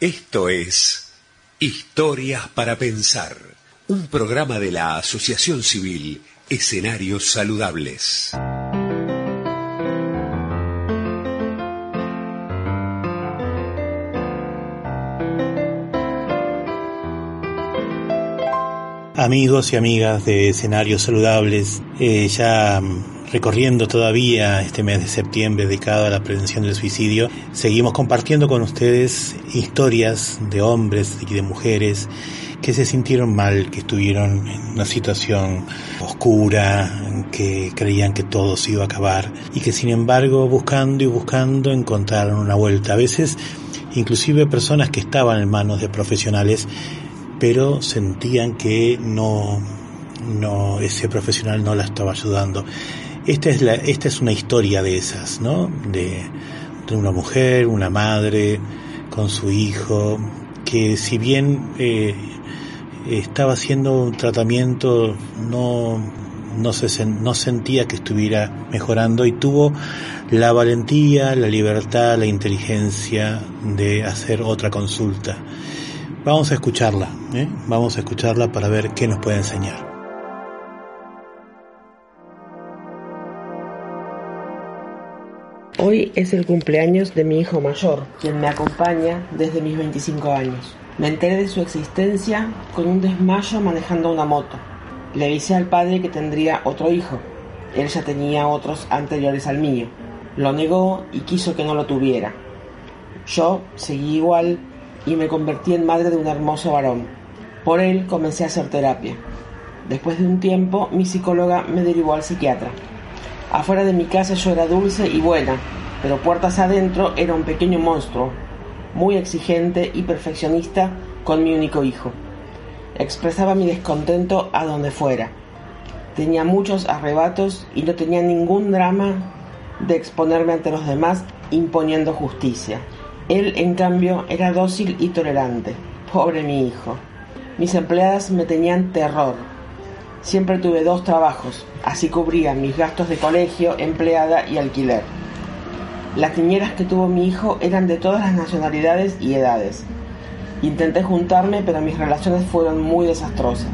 Esto es Historias para Pensar, un programa de la Asociación Civil Escenarios Saludables. Amigos y amigas de Escenarios Saludables, eh, ya recorriendo todavía este mes de septiembre dedicado a la prevención del suicidio, seguimos compartiendo con ustedes historias de hombres y de mujeres que se sintieron mal, que estuvieron en una situación oscura, que creían que todo se iba a acabar y que sin embargo buscando y buscando encontraron una vuelta. A veces inclusive personas que estaban en manos de profesionales pero sentían que no, no ese profesional no la estaba ayudando. Esta es, la, esta es una historia de esas, ¿no? De, una mujer, una madre con su hijo, que si bien eh, estaba haciendo un tratamiento, no sentía que estuviera mejorando y tuvo la valentía, la libertad, la inteligencia de hacer otra consulta. Vamos a escucharla, ¿eh? vamos a escucharla para ver qué nos puede enseñar. Hoy es el cumpleaños de mi hijo mayor, quien me acompaña desde mis 25 años. Me enteré de su existencia con un desmayo manejando una moto. Le avisé al padre que tendría otro hijo. Él ya tenía otros anteriores al mío. Lo negó y quiso que no lo tuviera. Yo seguí igual y me convertí en madre de un hermoso varón. Por él comencé a hacer terapia. Después de un tiempo, mi psicóloga me derivó al psiquiatra. Afuera de mi casa yo era dulce y buena, pero puertas adentro era un pequeño monstruo, muy exigente y perfeccionista con mi único hijo. Expresaba mi descontento a donde fuera. Tenía muchos arrebatos y no tenía ningún drama de exponerme ante los demás imponiendo justicia. Él, en cambio, era dócil y tolerante. Pobre mi hijo. Mis empleadas me tenían terror, Siempre tuve dos trabajos, así cubría mis gastos de colegio, empleada y alquiler. Las niñeras que tuvo mi hijo eran de todas las nacionalidades y edades. Intenté juntarme, pero mis relaciones fueron muy desastrosas.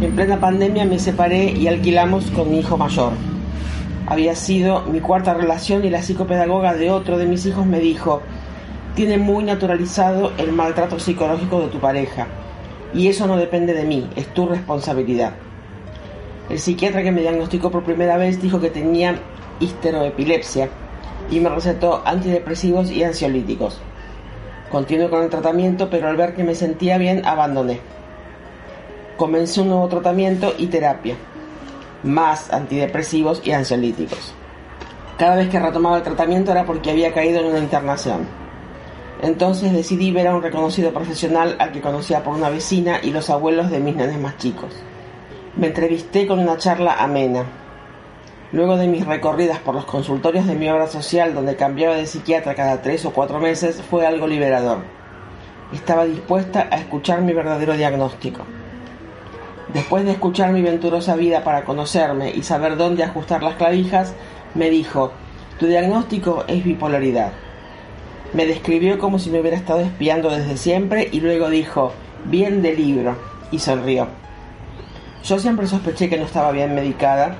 En plena pandemia me separé y alquilamos con mi hijo mayor. Había sido mi cuarta relación y la psicopedagoga de otro de mis hijos me dijo, tiene muy naturalizado el maltrato psicológico de tu pareja y eso no depende de mí, es tu responsabilidad. El psiquiatra que me diagnosticó por primera vez dijo que tenía histeroepilepsia y me recetó antidepresivos y ansiolíticos. Continué con el tratamiento, pero al ver que me sentía bien, abandoné. Comencé un nuevo tratamiento y terapia, más antidepresivos y ansiolíticos. Cada vez que retomaba el tratamiento era porque había caído en una internación. Entonces decidí ver a un reconocido profesional al que conocía por una vecina y los abuelos de mis nenes más chicos. Me entrevisté con una charla amena. Luego de mis recorridas por los consultorios de mi obra social, donde cambiaba de psiquiatra cada tres o cuatro meses, fue algo liberador. Estaba dispuesta a escuchar mi verdadero diagnóstico. Después de escuchar mi venturosa vida para conocerme y saber dónde ajustar las clavijas, me dijo, tu diagnóstico es bipolaridad. Me describió como si me hubiera estado espiando desde siempre y luego dijo, bien de libro, y sonrió. Yo siempre sospeché que no estaba bien medicada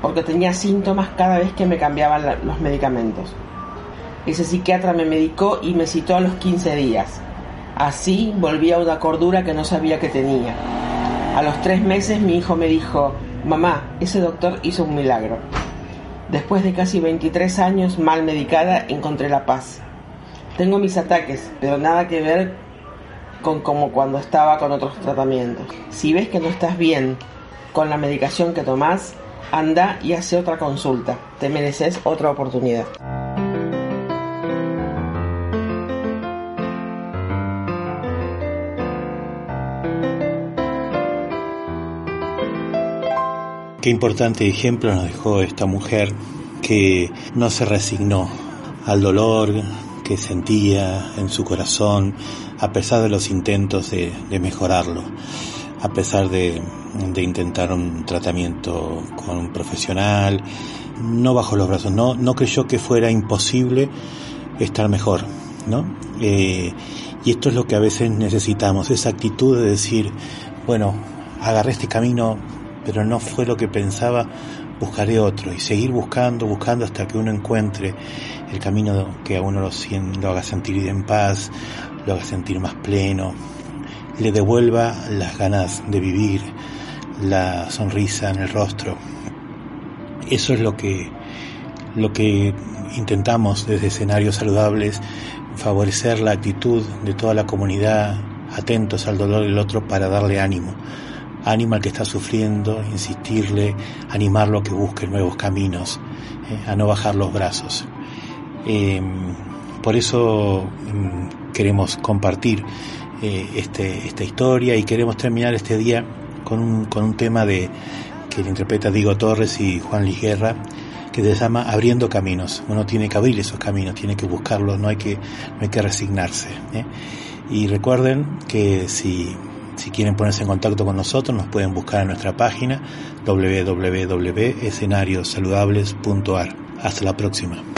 porque tenía síntomas cada vez que me cambiaban los medicamentos. Ese psiquiatra me medicó y me citó a los 15 días. Así volví a una cordura que no sabía que tenía. A los tres meses mi hijo me dijo, mamá, ese doctor hizo un milagro. Después de casi 23 años mal medicada encontré la paz. Tengo mis ataques, pero nada que ver con como cuando estaba con otros tratamientos. Si ves que no estás bien con la medicación que tomas, anda y hace otra consulta. Te mereces otra oportunidad. Qué importante ejemplo nos dejó esta mujer que no se resignó al dolor, que sentía en su corazón, a pesar de los intentos de, mejorarlo, a pesar de, intentar un tratamiento con un profesional, no bajó los brazos, no, no creyó que fuera imposible estar mejor, ¿no? Eh, Y esto es lo que a veces necesitamos, esa actitud de decir, bueno, agarré este camino, pero no fue lo que pensaba, buscaré otro y seguir buscando, buscando hasta que uno encuentre el camino que a uno lo, lo haga sentir en paz, lo haga sentir más pleno, le devuelva las ganas de vivir, la sonrisa en el rostro. Eso es lo que, lo que intentamos desde escenarios saludables, favorecer la actitud de toda la comunidad, atentos al dolor del otro para darle ánimo. Ánimo al que está sufriendo, insistirle, animarlo a que busque nuevos caminos, eh, a no bajar los brazos. Em, por eso em, queremos compartir eh, este, esta historia y queremos terminar este día con un, con un tema de que le interpreta Diego Torres y Juan Liguerra que se llama Abriendo Caminos. Uno tiene que abrir esos caminos, tiene que buscarlos, no hay que, no hay que resignarse. ¿eh? Y recuerden que si, si quieren ponerse en contacto con nosotros, nos pueden buscar en nuestra página www.escenariosaludables.ar. Hasta la próxima.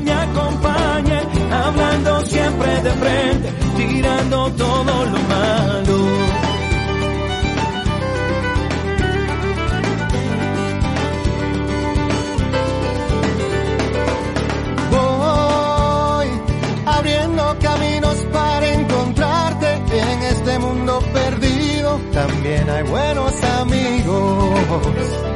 me acompañe, hablando siempre de frente, tirando todo lo malo. Voy abriendo caminos para encontrarte en este mundo perdido. También hay buenos y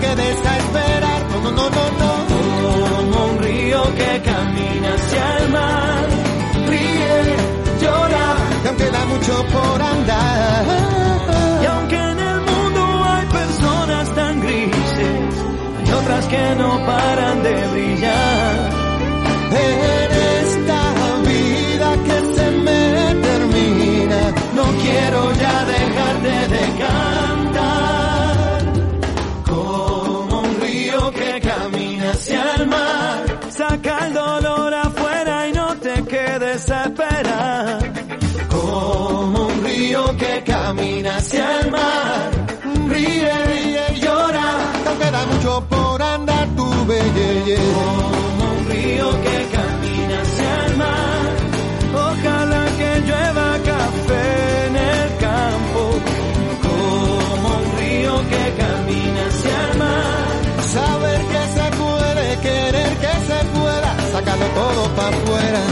te quedes a esperar, no, no, no, no. Como un río que camina hacia el mar, ríe, llora, y aunque da mucho por andar, y aunque otras que no paran de brillar. Como un río que camina hacia el mar, ojalá que llueva café en el campo. Como un río que camina hacia el mar, saber que se puede, querer que se pueda, sácalo todo para afuera.